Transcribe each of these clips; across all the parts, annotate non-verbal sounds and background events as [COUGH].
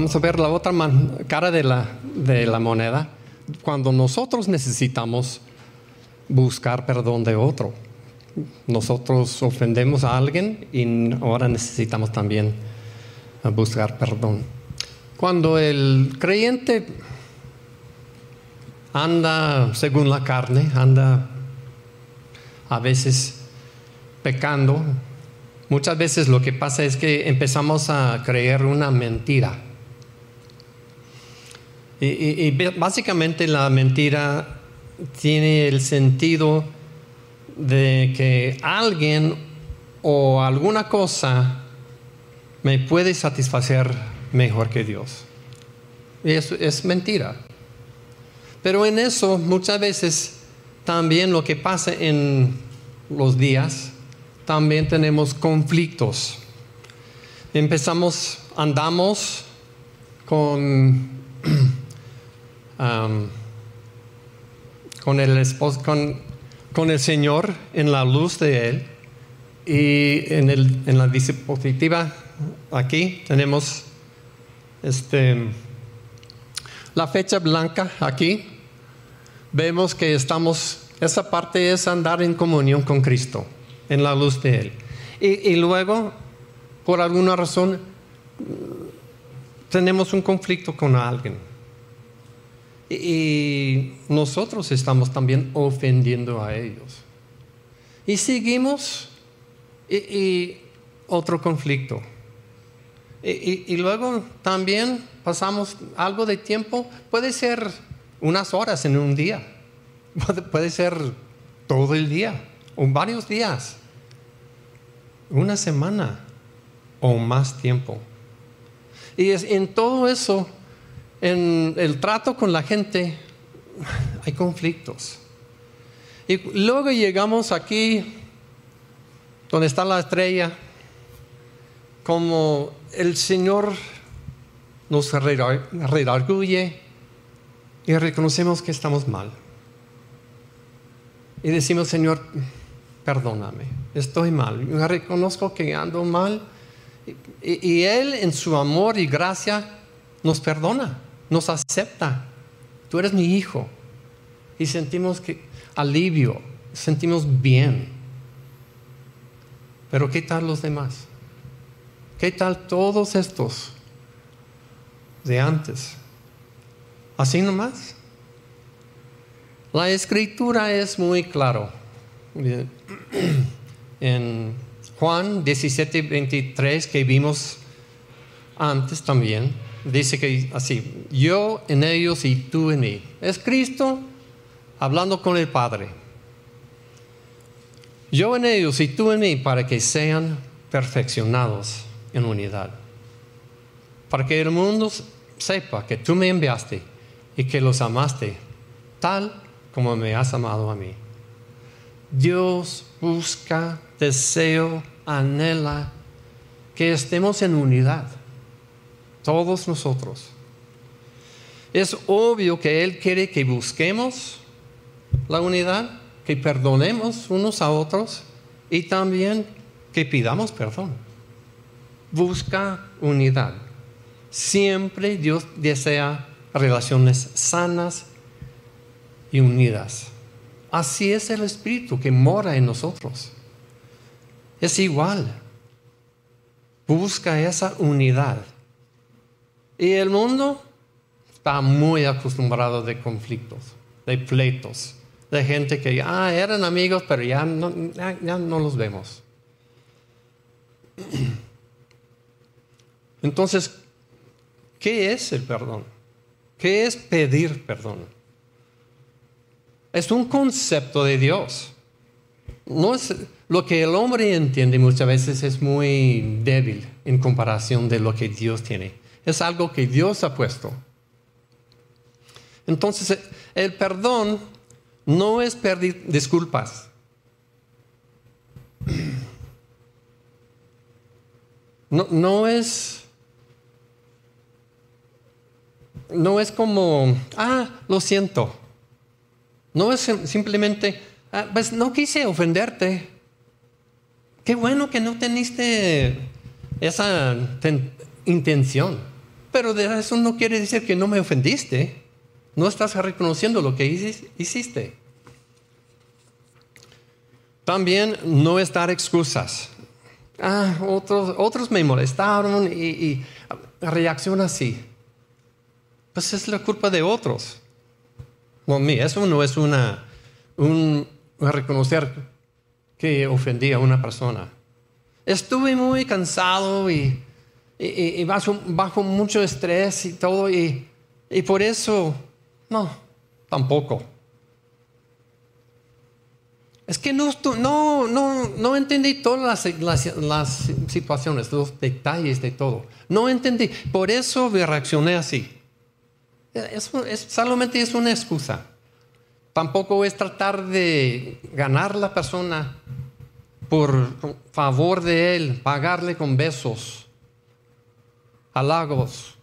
vamos a ver la otra cara de la, moneda. Cuando nosotros necesitamos buscar perdón de otro. Nosotros ofendemos a alguien y ahora necesitamos también buscar perdón. Cuando el creyente anda según la carne, anda a veces pecando, muchas veces lo que pasa es que empezamos a creer una mentira. Y, básicamente la mentira tiene el sentido de que alguien o alguna cosa me puede satisfacer mejor que Dios. Y eso es mentira. Pero en eso muchas veces también lo que pasa en los días, también tenemos conflictos. Empezamos, andamos con, con, el, con, con, el Señor en la luz de Él y en, el, en la diapositiva aquí tenemos este, la fecha blanca aquí. Vemos que estamos, esa parte es andar en comunión con Cristo, en la luz de Él. Y, luego, por alguna razón, tenemos un conflicto con alguien. Y, nosotros estamos también ofendiendo a ellos. Y seguimos y otro conflicto. Y, luego también pasamos algo de tiempo, puede ser unas horas en un día, puede, ser todo el día o varios días, una semana o más tiempo. Y es, en todo eso, en el trato con la gente, hay conflictos. Y luego llegamos aquí, donde está la estrella, como el Señor nos redarguye y reconocemos que estamos mal. Y decimos, Señor, perdóname, estoy mal. Reconozco que ando mal. Y, Él en su amor y gracia nos perdona, nos acepta. Tú eres mi hijo. Y sentimos que alivio, sentimos bien. Pero ¿qué tal los demás? ¿Qué tal todos estos de antes? Así nomás. La escritura es muy claro. [CLEARS THROAT] En Juan 17, 23 que vimos antes también, dice que así, yo en ellos y tú en mí. Es Cristo hablando con el Padre. Yo en ellos y tú en mí para que sean perfeccionados en unidad. Para que el mundo sepa que tú me enviaste y que los amaste tal como me has amado a mí. Dios busca, deseo, anhela que estemos en unidad, todos nosotros. Es obvio que Él quiere que busquemos la unidad, que perdonemos unos a otros y también que pidamos perdón busca unidad. Siempre Dios desea relaciones sanas y unidas. Así es el Espíritu que mora en nosotros. Es igual. Busca esa unidad. Y el mundo está muy acostumbrado de conflictos, de pleitos, de gente que ah, eran amigos, pero ya no, ya no los vemos. [CLEARS THROAT] Entonces, ¿qué es el perdón? ¿Qué es pedir perdón? Es un concepto de Dios. No es lo que el hombre entiende muchas veces es muy débil en comparación de lo que Dios tiene. Es algo que Dios ha puesto. Entonces, el perdón no es pedir disculpas. [CLEARS THROAT] No, no es no es como, ah, lo siento. No es simplemente, ah, pues no quise ofenderte. Qué bueno que no teniste esa intención. Pero eso no quiere decir que no me ofendiste. No estás reconociendo lo que hiciste. También no es dar excusas. Ah, otros, otros me molestaron y, y reacciona así. Pues es la culpa de otros. No, eso no es una, un, reconocer que ofendí a una persona. Estuve muy cansado y, y, bajo, mucho estrés y todo, y, y por eso, no, tampoco. Es que no, no, no, no entendí todas las, las, situaciones, los detalles de todo. No entendí. Por eso reaccioné así. Eso es, solamente es una excusa. Tampoco es tratar de ganar la persona por favor de él, pagarle con besos, halagos,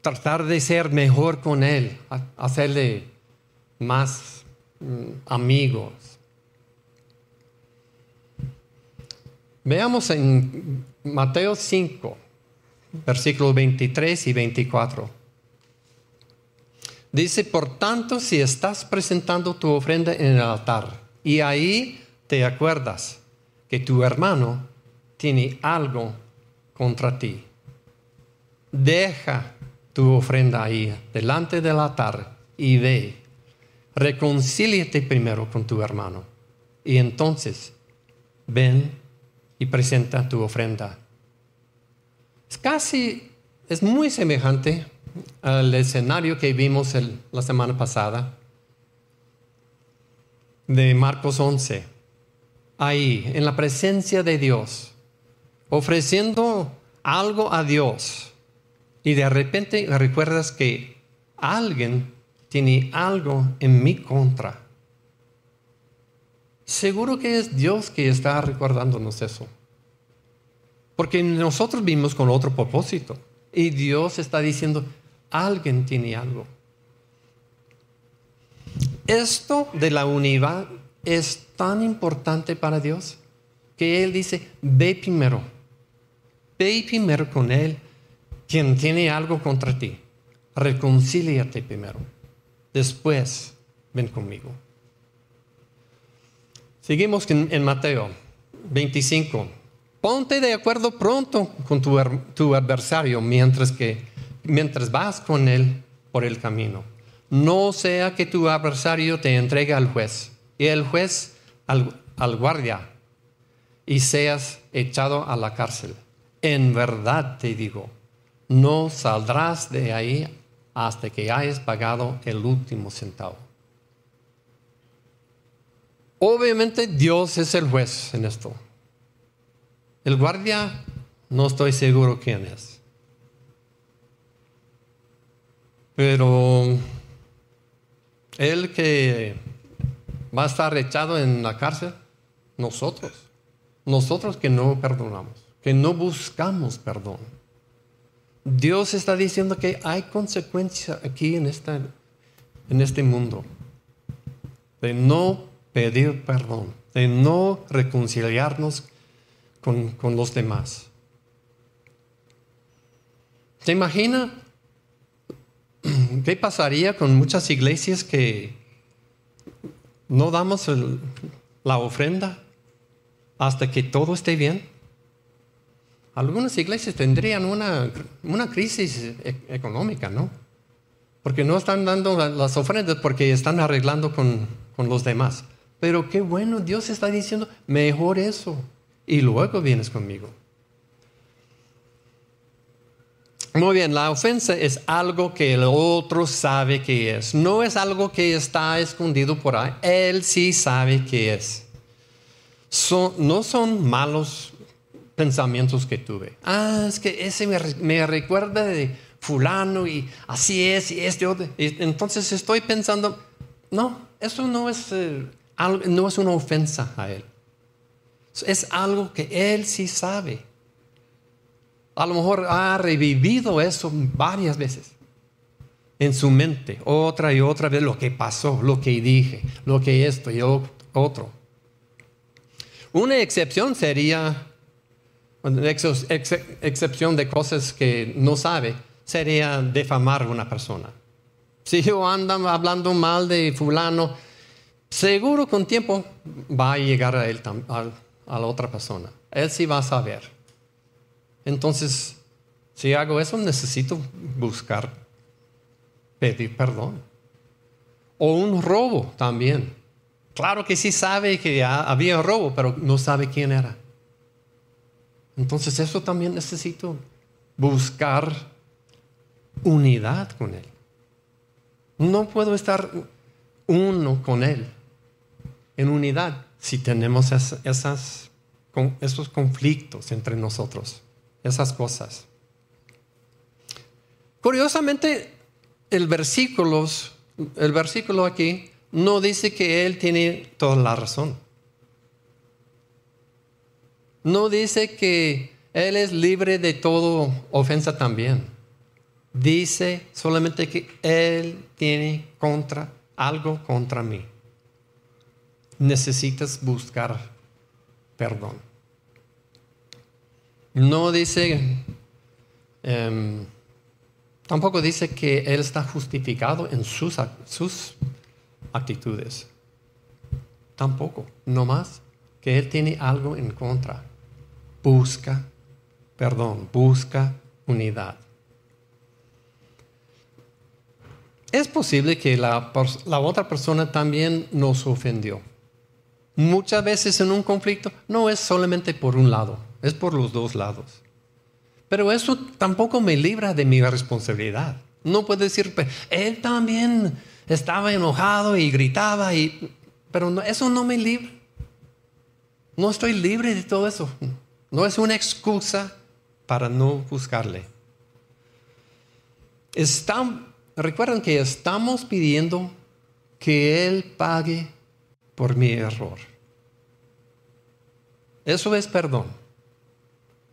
tratar de ser mejor con él, hacerle más mm, amigos. Veamos en Mateo 5, versículos 23 y 24. Dice, por tanto, si estás presentando tu ofrenda en el altar y ahí te acuerdas que tu hermano tiene algo contra ti, deja tu ofrenda ahí delante del altar y ve, reconcíliate primero con tu hermano y entonces ven y presenta tu ofrenda. Es casi, es muy semejante al escenario que vimos la semana pasada de Marcos 11. Ahí, en la presencia de Dios, ofreciendo algo a Dios. Y de repente recuerdas que alguien tiene algo en mi contra. Seguro que es Dios que está recordándonos eso. Porque nosotros vimos con otro propósito. Y Dios está diciendo, alguien tiene algo. Esto de la unidad es tan importante para Dios que Él dice, ve primero, ve primero con Él, quien tiene algo contra ti, reconcíliate primero, después ven conmigo. Seguimos en, Mateo 25. Ponte de acuerdo pronto con tu, tu adversario mientras que mientras vas con él por el camino. No sea que tu adversario te entregue al juez y el juez al, al guardia y seas echado a la cárcel. En verdad te digo, no saldrás de ahí hasta que hayas pagado el último centavo. Obviamente Dios es el juez en esto. El guardia, no estoy seguro quién es. Pero el que va a estar echado en la cárcel, nosotros. Nosotros que no perdonamos, que no buscamos perdón. Dios está diciendo que hay consecuencias aquí en, esta, en este mundo de no pedir perdón, de no reconciliarnos con, con los demás. ¿Se imagina ¿Qué pasaría con muchas iglesias que no damos la ofrenda hasta que todo esté bien? Algunas iglesias tendrían una, crisis e, económica, ¿no? Porque no están dando las ofrendas porque están arreglando con, con los demás. Pero qué bueno, Dios está diciendo, mejor eso. Y luego vienes conmigo. Muy bien, la ofensa es algo que el otro sabe que es. No es algo que está escondido por ahí. Él sí sabe que es. no son malos pensamientos que tuve. Ah, es que ese me, recuerda de fulano y así es y este otro. entonces estoy pensando, no, eso no es, eh, no es una ofensa a él. Es algo que él sí sabe a lo mejor ha revivido eso varias veces en su mente, otra y otra vez lo que pasó, lo que dije, lo que esto y otro. Una excepción sería excepción de cosas que no sabe, sería defamar a una persona. Si yo ando hablando mal de fulano, seguro con tiempo va a llegar a él, a la otra persona. Él sí va a saber. Entonces, si hago eso, necesito buscar, pedir perdón. O un robo también. Claro que sí sabe que había robo, pero no sabe quién era. Entonces eso también necesito buscar unidad con Él. No puedo estar uno con Él en unidad si tenemos esas, esos conflictos entre nosotros, esas cosas. Curiosamente, el versículo, el versículo aquí no dice que Él tiene toda la razón. No dice que Él es libre de toda ofensa también. Dice solamente que Él tiene contra algo contra mí. Necesitas buscar perdón. No dice, em, tampoco dice que Él está justificado en sus, sus actitudes. Tampoco, no más que Él tiene algo en contra. Busca perdón, busca unidad. Es posible que la, otra persona también nos ofendió. Muchas veces en un conflicto no es solamente por un lado, es por los dos lados. Pero eso tampoco me libra de mi responsabilidad. No puedo decir, él también estaba enojado y gritaba, y, pero eso no me libra. No estoy libre de todo eso. No es una excusa para no buscarle. recuerden que estamos pidiendo que Él pague por mi error. Eso es perdón.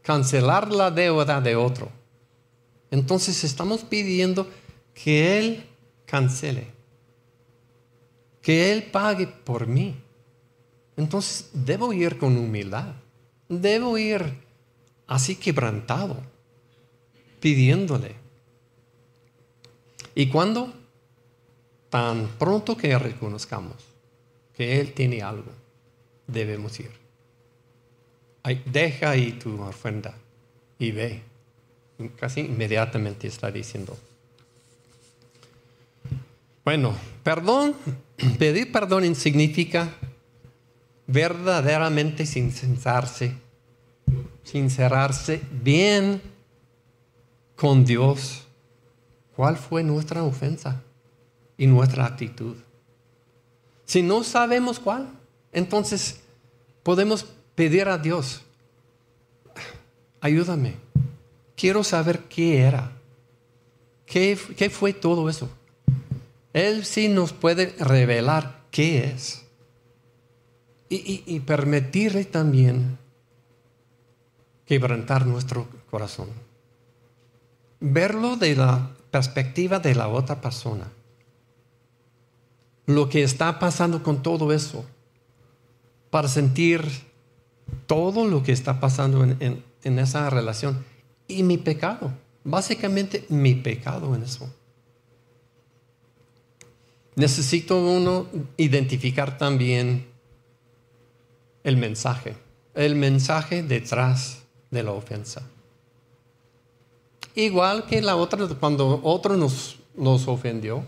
Cancelar la deuda de otro. Entonces estamos pidiendo que Él cancele que Él pague por mí. Entonces debo ir con humildad. Debo ir así quebrantado, pidiéndole. ¿Y cuando Tan pronto que reconozcamos que Él tiene algo, debemos ir. deja ahí tu ofrenda y ve. Casi inmediatamente está diciendo. Bueno, perdón [CLEARS THROAT] Pedir perdón significa verdaderamente sincerarse, sincerarse bien con Dios. ¿Cuál fue nuestra ofensa y nuestra actitud? Si no sabemos cuál, entonces podemos pedir a Dios, ayúdame, quiero saber qué era, qué, qué fue todo eso. Él sí nos puede revelar qué es. Y, permitirle también quebrantar nuestro corazón. Verlo de la perspectiva de la otra persona. Lo que está pasando con todo eso. Para sentir todo lo que está pasando en esa relación. Y mi pecado. Básicamente mi pecado en eso necesito uno identificar también el mensaje, el mensaje detrás de la ofensa. Igual que la otra, cuando otro nos, nos ofendió,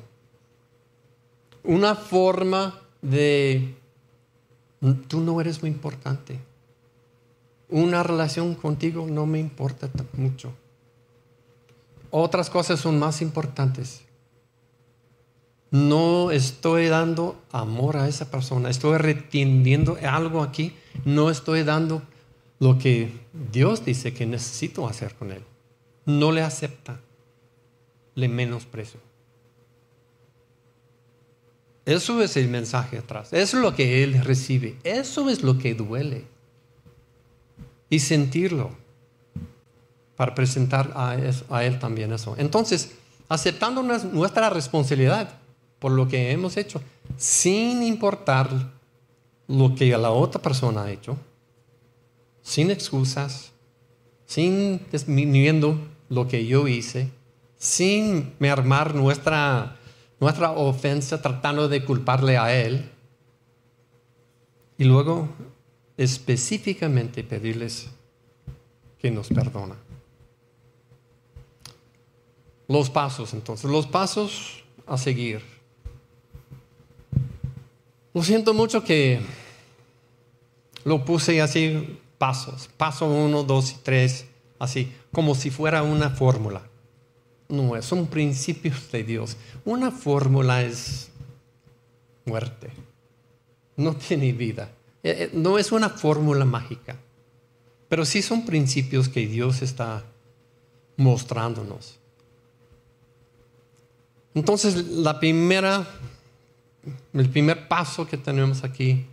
una forma de, tú no eres muy importante, una relación contigo no me importa mucho. Otras cosas son más importantes no estoy dando amor a esa persona, estoy reteniendo algo aquí, no estoy dando lo que Dios dice que necesito hacer con él. No le acepta, le menosprecio. Eso es el mensaje atrás, eso es lo que él recibe, eso es lo que duele. Y sentirlo para presentar a, a él también eso. Entonces, aceptando nuestra responsabilidad, por lo que hemos hecho, sin importar lo que la otra persona ha hecho, sin excusas, sin disminuyendo lo que yo hice, sin mermar nuestra, nuestra ofensa tratando de culparle a Él. Y luego específicamente pedirles que nos perdona. Los pasos, entonces, los pasos a seguir. Lo siento mucho que lo puse así, pasos, paso uno, dos y tres, así, como si fuera una fórmula. No, son principios de Dios. Una fórmula es muerte. No tiene vida. Eh, eh, no es una fórmula mágica. Pero sí son principios que Dios está mostrándonos. Entonces, la primera, el primer paso que tenemos aquí,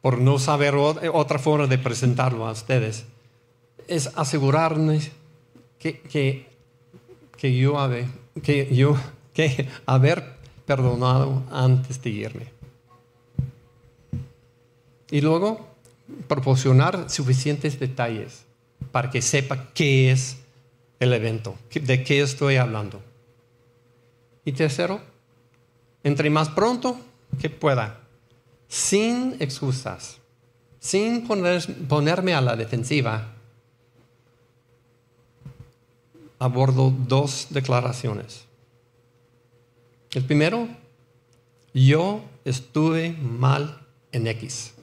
por no saber otra forma de presentarlo a ustedes, es asegurarnos que, que, yo, haber, que yo [LAUGHS] haber perdonado antes de irme. Y luego, proporcionar suficientes detalles para que sepa qué es el evento, de qué estoy hablando. Y tercero, entre más pronto que pueda, sin excusas, sin ponerme a la defensiva, abordo dos declaraciones. El primero, yo estuve mal en X.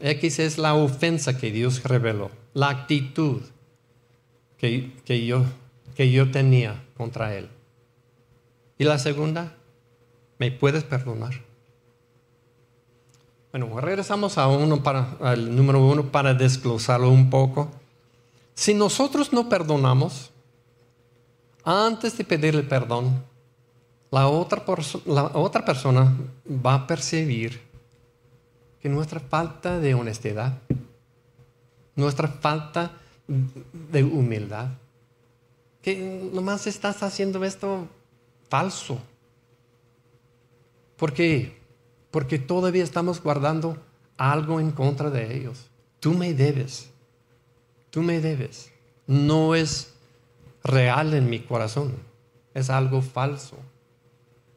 X es la ofensa que Dios reveló, la actitud que, yo, que yo tenía contra Él. Y la segunda, ¿me puedes perdonar? Bueno, regresamos al número uno para desglosarlo un poco. Si nosotros no perdonamos, antes de pedirle perdón, la otra, la otra persona va a percibir que nuestra falta de honestidad, nuestra falta de humildad, que nomás estás haciendo esto falso. ¿Por qué? Porque todavía estamos guardando algo en contra de ellos. Tú me debes. Tú me debes. No es real en mi corazón. Es algo falso.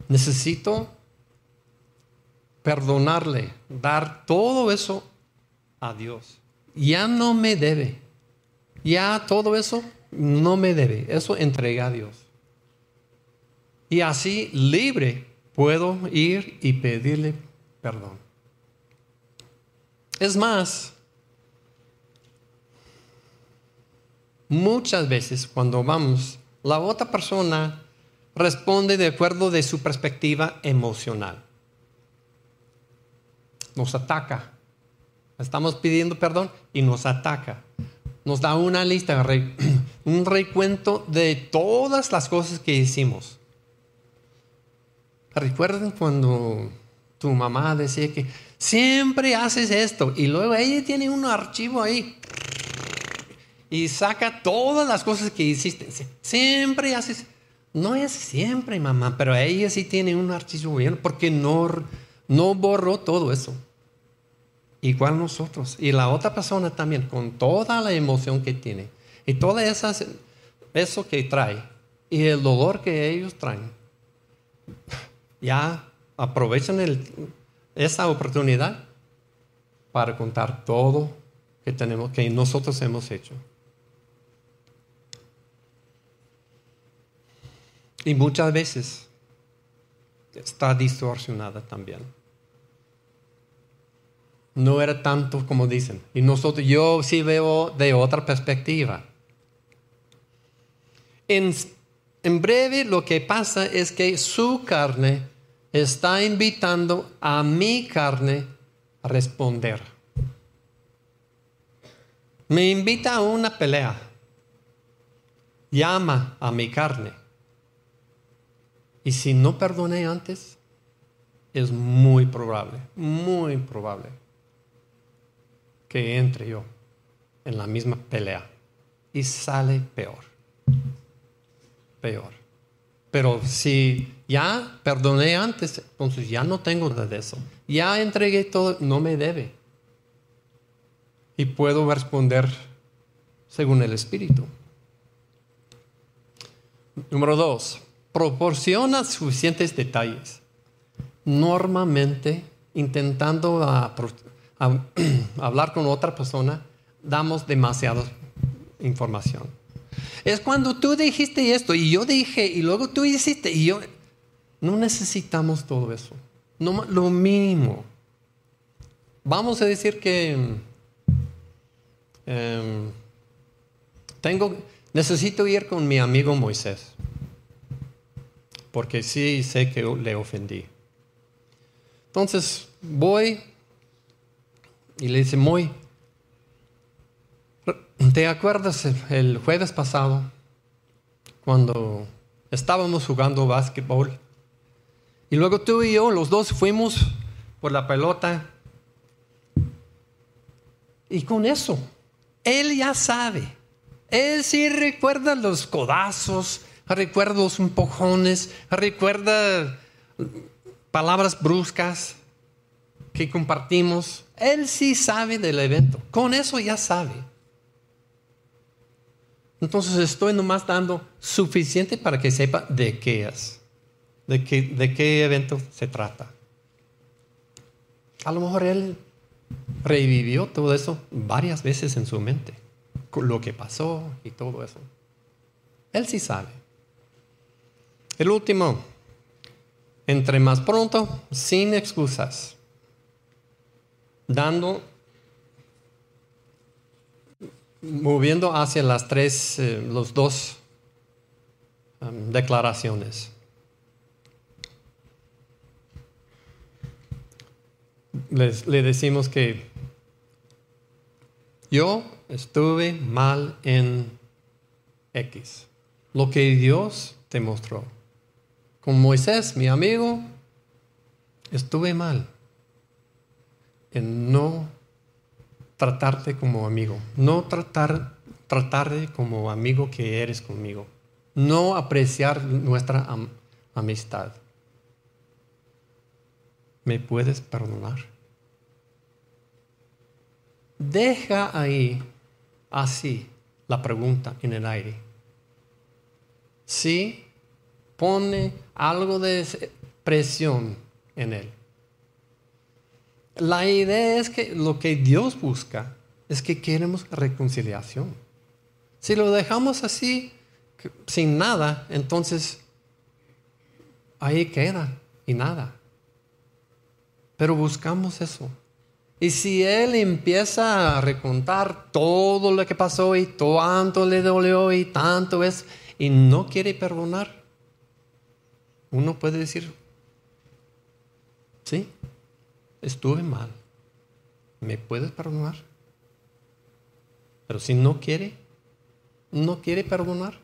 Necesito perdonarle, dar todo eso a Dios. Ya no me debe. Ya todo eso no me debe. Eso entrega a Dios. Y así libre puedo ir y pedirle perdón. Es más, muchas veces cuando vamos, la otra persona responde de acuerdo de su perspectiva emocional nos ataca. Estamos pidiendo perdón y nos ataca. Nos da una lista, un [CLEARS THROAT] recuento de todas las cosas que hicimos. ¿Recuerdan cuando tu mamá decía que siempre haces esto y luego ella tiene un archivo ahí y saca todas las cosas que hiciste? Siempre haces. No es siempre, mamá, pero ella sí tiene un archivo bien porque no, no borró todo eso igual nosotros. Y la otra persona también, con toda la emoción que tiene y todo eso que trae y el dolor que ellos traen, ya aprovechan esa oportunidad para contar todo que tenemos, que nosotros hemos hecho. Y muchas veces está distorsionada también no era tanto como dicen. Y nosotros, yo sí veo de otra perspectiva. En breve lo que pasa es que su carne está invitando a mi carne a responder. Me invita a una pelea. Llama a mi carne. Y si no perdoné antes, es muy probable, muy probable que entre yo en la misma pelea y sale peor. Peor. Pero si ya perdoné antes, entonces ya no tengo nada de eso. Ya entregué todo, no me debe. y puedo responder según el Espíritu. Número dos, proporciona suficientes detalles. Normalmente, intentando [CLEARS THROAT] hablar con otra persona, damos demasiada información. Es cuando tú dijiste esto y yo dije y luego tú hiciste y yo... No necesitamos todo eso. No, lo mínimo. Vamos a decir que em, tengo, necesito ir con mi amigo Moisés, porque sí sé que le ofendí. Entonces voy y le dice, Moy, ¿te acuerdas el jueves pasado cuando estábamos jugando básquetbol? Y luego tú y yo, los dos fuimos por la pelota. Y con eso, él ya sabe. Él sí recuerda los codazos, recuerda los empujones, recuerda palabras bruscas que compartimos. Él sí sabe del evento. Con eso ya sabe. Entonces estoy nomás dando suficiente para que sepa de qué es de qué, de qué evento se trata. A lo mejor él revivió todo eso varias veces en su mente, lo que pasó y todo eso. Él sí sabe. El último, entre más pronto, sin excusas, dando, moviendo hacia las tres, eh, los dos um, declaraciones. le decimos que yo estuve mal en X, lo que Dios te mostró. Con Moisés, mi amigo, estuve mal en no tratarte como amigo, no tratar, tratarte como amigo que eres conmigo, no apreciar nuestra amistad. ¿me puedes perdonar? Deja ahí así la pregunta en el aire. Sí, pone algo de presión en él. La idea es que lo que Dios busca es que queremos reconciliación. Si lo dejamos así, sin nada, entonces ahí queda y nada. Pero buscamos eso. Y si Él empieza a recontar todo lo que pasó y tanto le dolió y tanto es, y no quiere perdonar, uno puede decir, sí, estuve mal, ¿me puedes perdonar? Pero si no quiere, no quiere perdonar.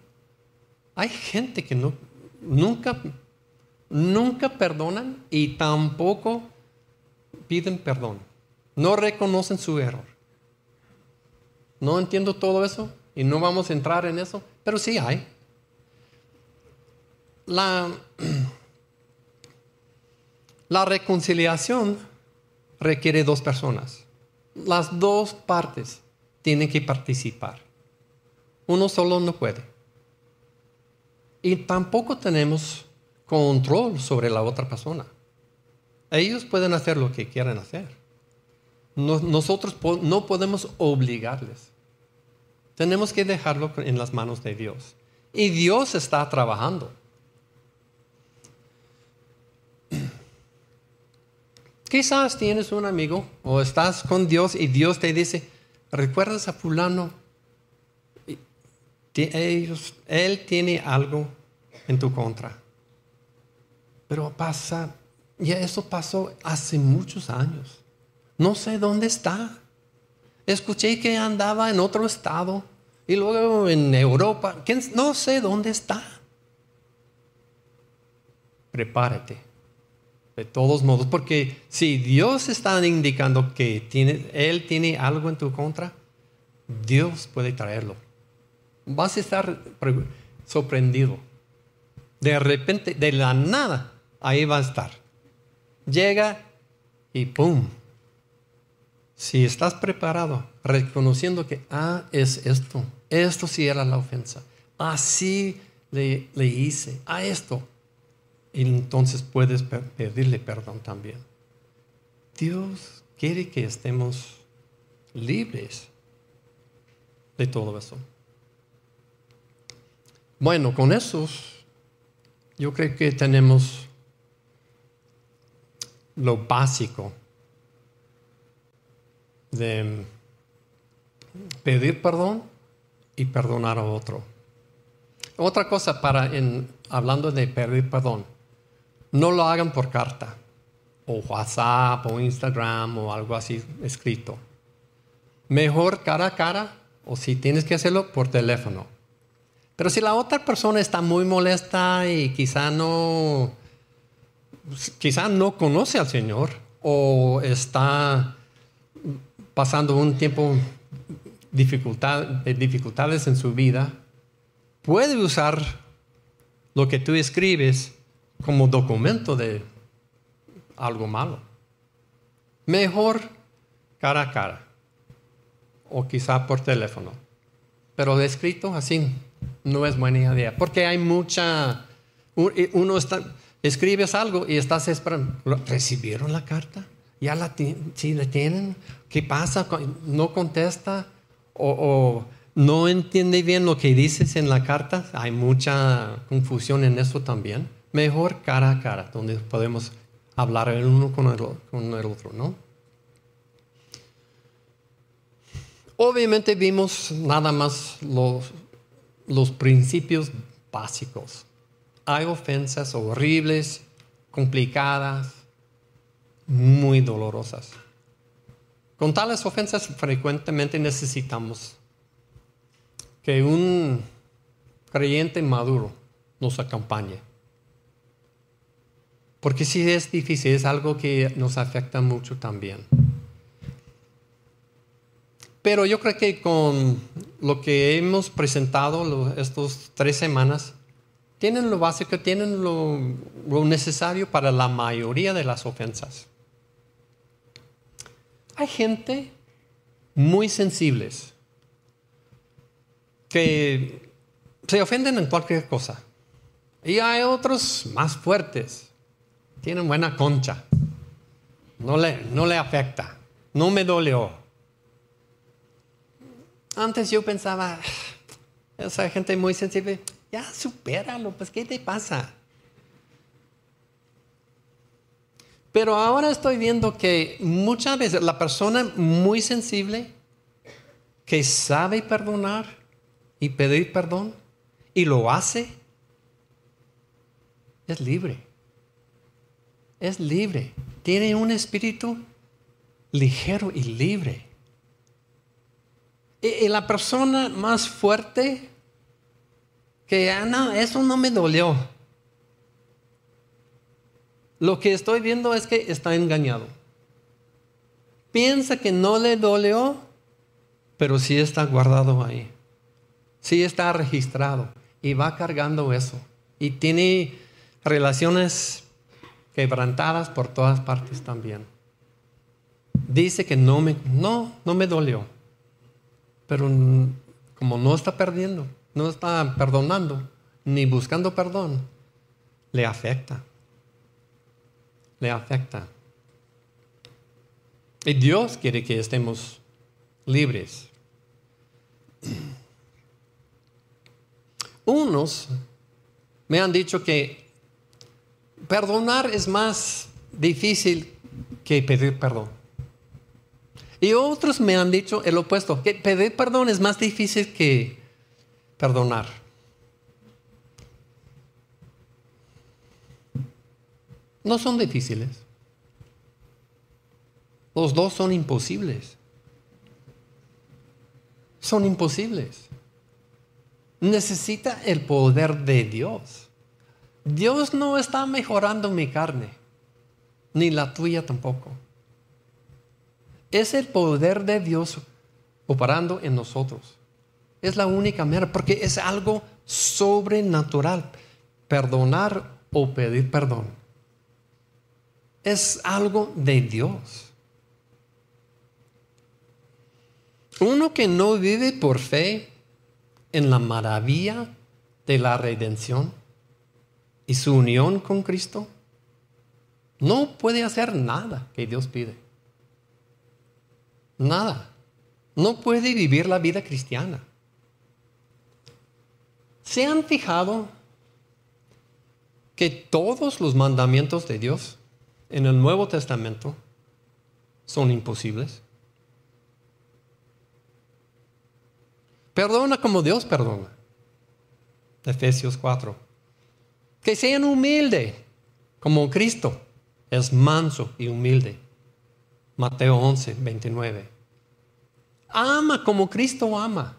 Hay gente que no, nunca, nunca perdonan y tampoco piden perdón, no reconocen su error. No entiendo todo eso y no vamos a entrar en eso, pero sí hay. La, [CLEARS THROAT] la reconciliación requiere dos personas. Las dos partes tienen que participar. Uno solo no puede. Y tampoco tenemos control sobre la otra persona. Ellos pueden hacer lo que quieran hacer. nosotros no podemos obligarles. Tenemos que dejarlo en las manos de Dios. Y Dios está trabajando. Quizás tienes un amigo o estás con Dios y Dios te dice, ¿recuerdas a fulano? él tiene algo en tu contra. Pero pasa y eso pasó hace muchos años. No sé dónde está. Escuché que andaba en otro estado y luego en Europa. No sé dónde está. Prepárate. De todos modos, porque si Dios está indicando que tiene, Él tiene algo en tu contra, Dios puede traerlo. Vas a estar sorprendido. De repente, de la nada, ahí va a estar llega y ¡pum! Si estás preparado, reconociendo que, ah, es esto, esto sí era la ofensa, así le, le hice, a esto, entonces puedes pedirle perdón también. Dios quiere que estemos libres de todo eso. Bueno, con eso yo creo que tenemos lo básico de pedir perdón y perdonar a otro. Otra cosa para en, hablando de pedir perdón, no lo hagan por carta o WhatsApp o Instagram o algo así escrito. Mejor cara a cara o si tienes que hacerlo por teléfono. Pero si la otra persona está muy molesta y quizá no, quizá no conoce al Señor o está pasando un tiempo de dificultades en su vida, puede usar lo que tú escribes como documento de algo malo. Mejor cara a cara o quizá por teléfono. Pero de escrito así no es buena idea, porque hay mucha, uno está, escribes algo y estás esperando, ¿recibieron la carta? ¿Ya la, si tienen? ¿Qué pasa? ¿No contesta? ¿O, o no entiende bien lo que dices en la carta? Hay mucha confusión en eso también. Mejor cara a cara, donde podemos hablar el uno con el, otro, ¿no? Obviamente vimos nada más los, los principios básicos. Hay ofensas horribles, complicadas, muy dolorosas. Con tales ofensas frecuentemente necesitamos que un creyente maduro nos acompañe. Porque si es difícil, es algo que nos afecta mucho también. Pero yo creo que con lo que hemos presentado estas tres semanas, tienen lo básico, tienen lo, necesario para la mayoría de las ofensas. Hay gente muy sensibles que se ofenden en cualquier cosa. Y hay otros más fuertes, tienen buena concha, no le, no le afecta, no me dolió. Antes yo pensaba, [SIGHS] esa gente muy sensible, ya supéralo, pues ¿qué te pasa? Pero ahora estoy viendo que muchas veces la persona muy sensible, que sabe perdonar y pedir perdón, y lo hace, es libre. Es libre. Tiene un espíritu ligero y libre. Y, la persona más fuerte que, ah, no, eso no me dolió. Lo que estoy viendo es que está engañado. Piensa que no le dolió, pero sí está guardado ahí. Sí está registrado y va cargando eso. Y tiene relaciones quebrantadas por todas partes también. Dice que no me, no, no me dolió. Pero como no está perdiendo, no está perdonando, ni buscando perdón, le afecta. Le afecta. Y Dios quiere que estemos libres. [CLEARS THROAT] Unos me han dicho que perdonar es más difícil que pedir perdón. Y otros me han dicho el opuesto, que pedir perdón es más difícil que perdonar. No son difíciles. Los dos son imposibles. Son imposibles. Necesita el poder de Dios. Dios no está mejorando mi carne, ni la tuya tampoco. Es el poder de Dios operando en nosotros. Es la única manera, porque es algo sobrenatural. Perdonar o pedir perdón. Es algo de Dios. Uno que no vive por fe en la maravilla de la redención y su unión con Cristo, no puede hacer nada que Dios pide. Nada. No puede vivir la vida cristiana. ¿Se han fijado que todos los mandamientos de Dios en el Nuevo Testamento son imposibles? Perdona como Dios perdona. Efesios 4. Que sean humildes como Cristo es manso y humilde. Mateo 11, 29. Ama como Cristo ama.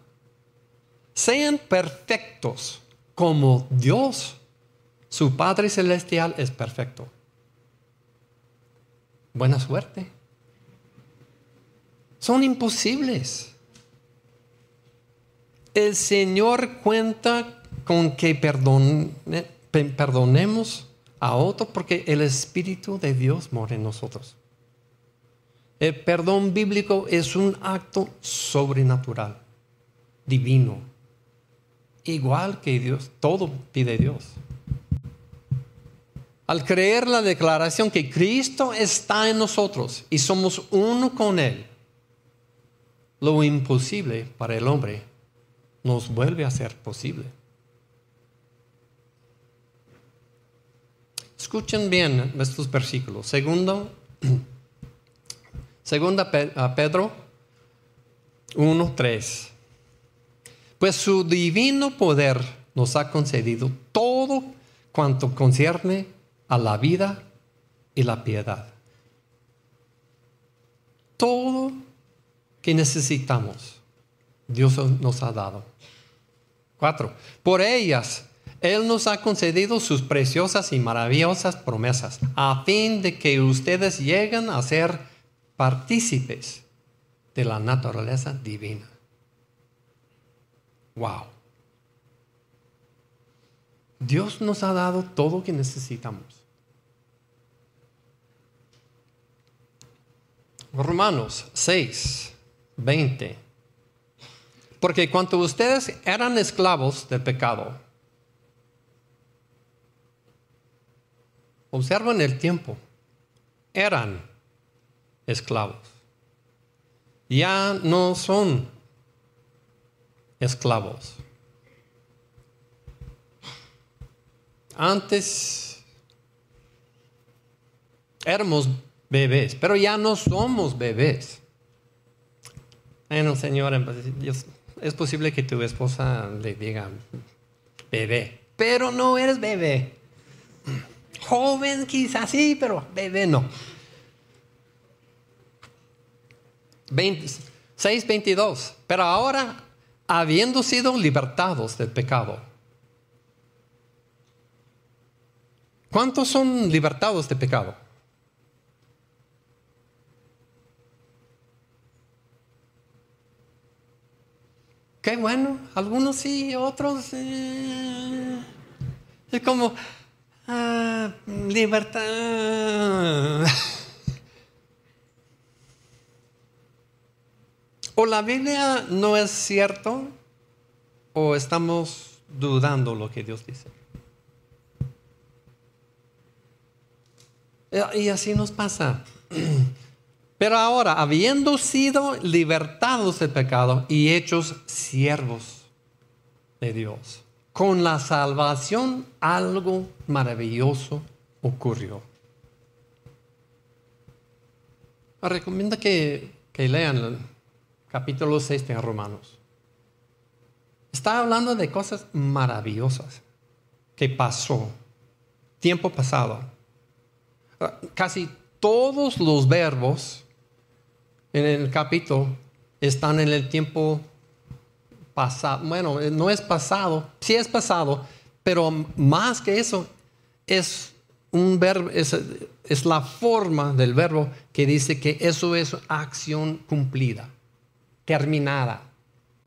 Sean perfectos como Dios, su Padre Celestial, es perfecto. Buena suerte. Son imposibles. El Señor cuenta con que perdonemos a otro porque el Espíritu de Dios mora en nosotros. El perdón bíblico es un acto sobrenatural, divino, igual que Dios, todo pide Dios. Al creer la declaración que Cristo está en nosotros y somos uno con Él, lo imposible para el hombre nos vuelve a ser posible. Escuchen bien estos versículos. Segundo, [CLEARS THROAT] segunda Pedro 1, 3. Pues su divino poder nos ha concedido todo cuanto concierne a la vida y la piedad. Todo que necesitamos, Dios nos ha dado. Cuatro. Por ellas él nos ha concedido sus preciosas y maravillosas promesas, a fin de que ustedes lleguen a ser partícipes de la naturaleza divina. Wow. Dios nos ha dado todo lo que necesitamos. Romanos 6, 20. Porque cuando ustedes eran esclavos del pecado, Observan el tiempo. Eran esclavos. Ya no son esclavos. Antes éramos bebés, pero ya no somos bebés. Bueno, señora, es posible que tu esposa le diga bebé, pero no eres bebé. Joven quizás sí, pero bebé no. 6.22. Pero ahora, habiendo sido libertados del pecado. ¿Cuántos son libertados de pecado? Qué bueno, algunos sí, otros... Eh, es como, Ah, libertad. o la Biblia no es cierto o estamos dudando lo que Dios dice. Y así nos pasa. [CLEARS THROAT] Pero ahora, habiendo sido libertados del pecado y hechos siervos de Dios, con la salvación algo maravilloso ocurrió. recomiendo que, que lean el capítulo 6 de Romanos. Está hablando de cosas maravillosas que pasó, tiempo pasado. Casi todos los verbos en el capítulo están en el tiempo bueno, no es pasado, sí es pasado, pero más que eso, es un verbo, es, es la forma del verbo que dice que eso es acción cumplida, terminada,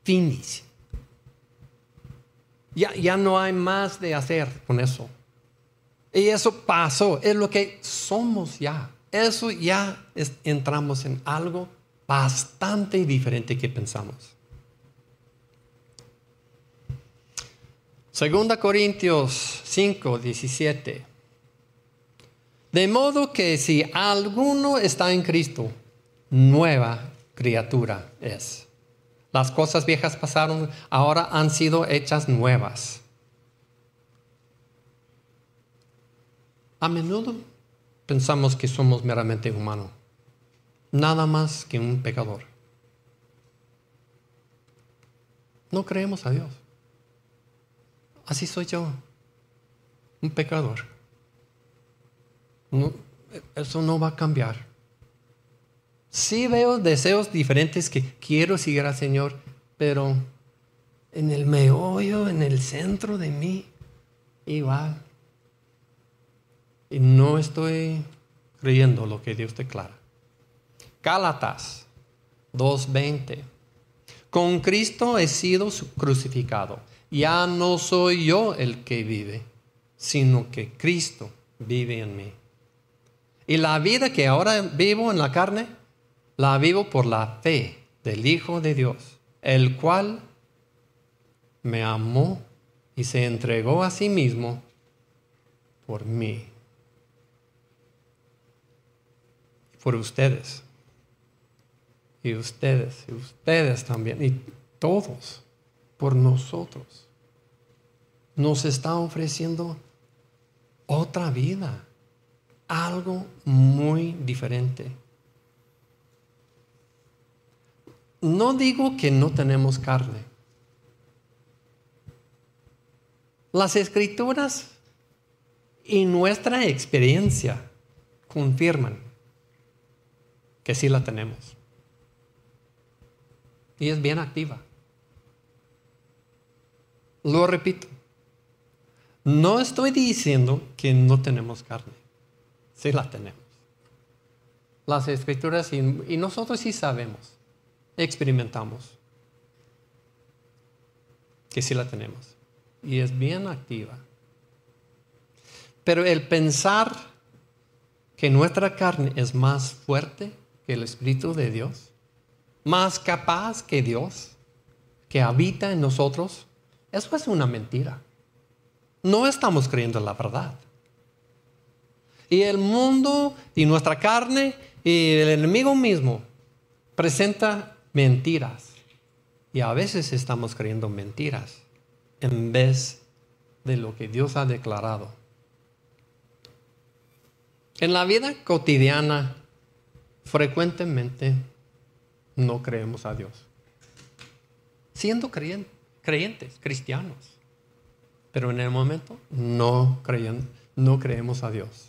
finis. Ya, ya no hay más de hacer con eso. Y eso pasó, es lo que somos ya. Eso ya entramos en algo bastante diferente que pensamos. Segunda Corintios 5, 17. De modo que si alguno está en Cristo, nueva criatura es. Las cosas viejas pasaron, ahora han sido hechas nuevas. A menudo pensamos que somos meramente humanos, nada más que un pecador. No creemos a Dios. Así soy yo, un pecador. eso no va a cambiar. Sí veo deseos diferentes que quiero seguir al Señor, pero en el meollo, en el centro de mí, igual. Y no estoy creyendo lo que Dios declara. Gálatas 2.20. Con Cristo he sido crucificado. Ya no soy yo el que vive, sino que Cristo vive en mí. Y la vida que ahora vivo en la carne, la vivo por la fe del Hijo de Dios, el cual me amó y se entregó a sí mismo por mí por ustedes. Y ustedes, y ustedes también, y todos, por nosotros. Nos está ofreciendo otra vida, algo muy diferente. No digo que no tenemos carne. Las escrituras y nuestra experiencia confirman que sí la tenemos. Y es bien activa. Lo repito. No estoy diciendo que no tenemos carne. Sí la tenemos. Las escrituras y, y nosotros sí sabemos, experimentamos que sí la tenemos. Y es bien activa. Pero el pensar que nuestra carne es más fuerte que el Espíritu de Dios, más capaz que Dios, que habita en nosotros, eso es una mentira. No estamos creyendo en la verdad. Y el mundo y nuestra carne y el enemigo mismo presenta mentiras. Y a veces estamos creyendo mentiras en vez de lo que Dios ha declarado. En la vida cotidiana frecuentemente no creemos a Dios. Siendo creyentes, cristianos. Pero en el momento no, creen, no creemos a Dios.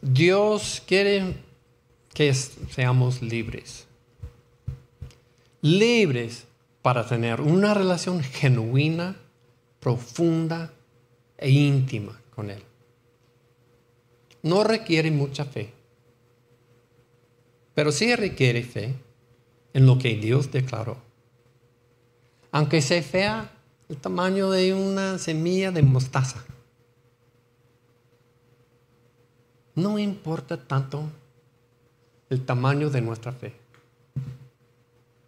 Dios quiere que seamos libres. Libres para tener una relación genuina, profunda e íntima con Él. No requiere mucha fe pero sí requiere fe en lo que Dios declaró. Aunque sea fea el tamaño de una semilla de mostaza. No importa tanto el tamaño de nuestra fe.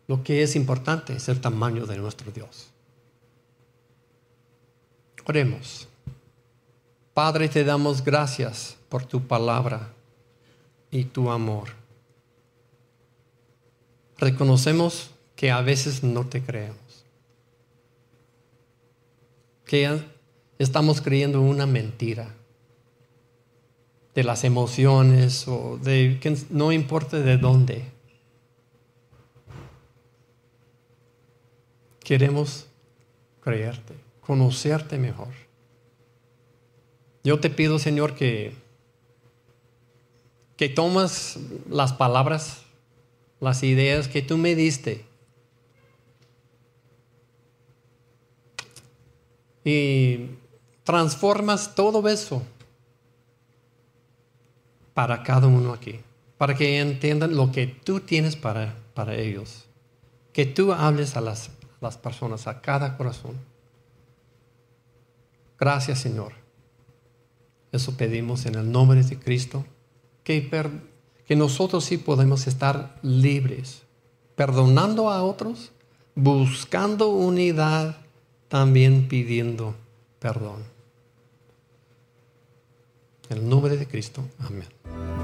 Lo que es importante es el tamaño de nuestro Dios. Oremos. Padre, te damos gracias por tu palabra y tu amor reconocemos que a veces no te creemos. Que estamos creyendo una mentira de las emociones o de que no importa de dónde. Queremos creerte, conocerte mejor. Yo te pido, Señor, que, que tomas las palabras las ideas que tú me diste. Y transformas todo eso para cada uno aquí, para que entiendan lo que tú tienes para, para ellos. Que tú hables a las, las personas, a cada corazón. Gracias Señor. Eso pedimos en el nombre de Cristo. Que, que nosotros sí podemos estar libres, perdonando a otros, buscando unidad, también pidiendo perdón. En el nombre de Cristo, amén.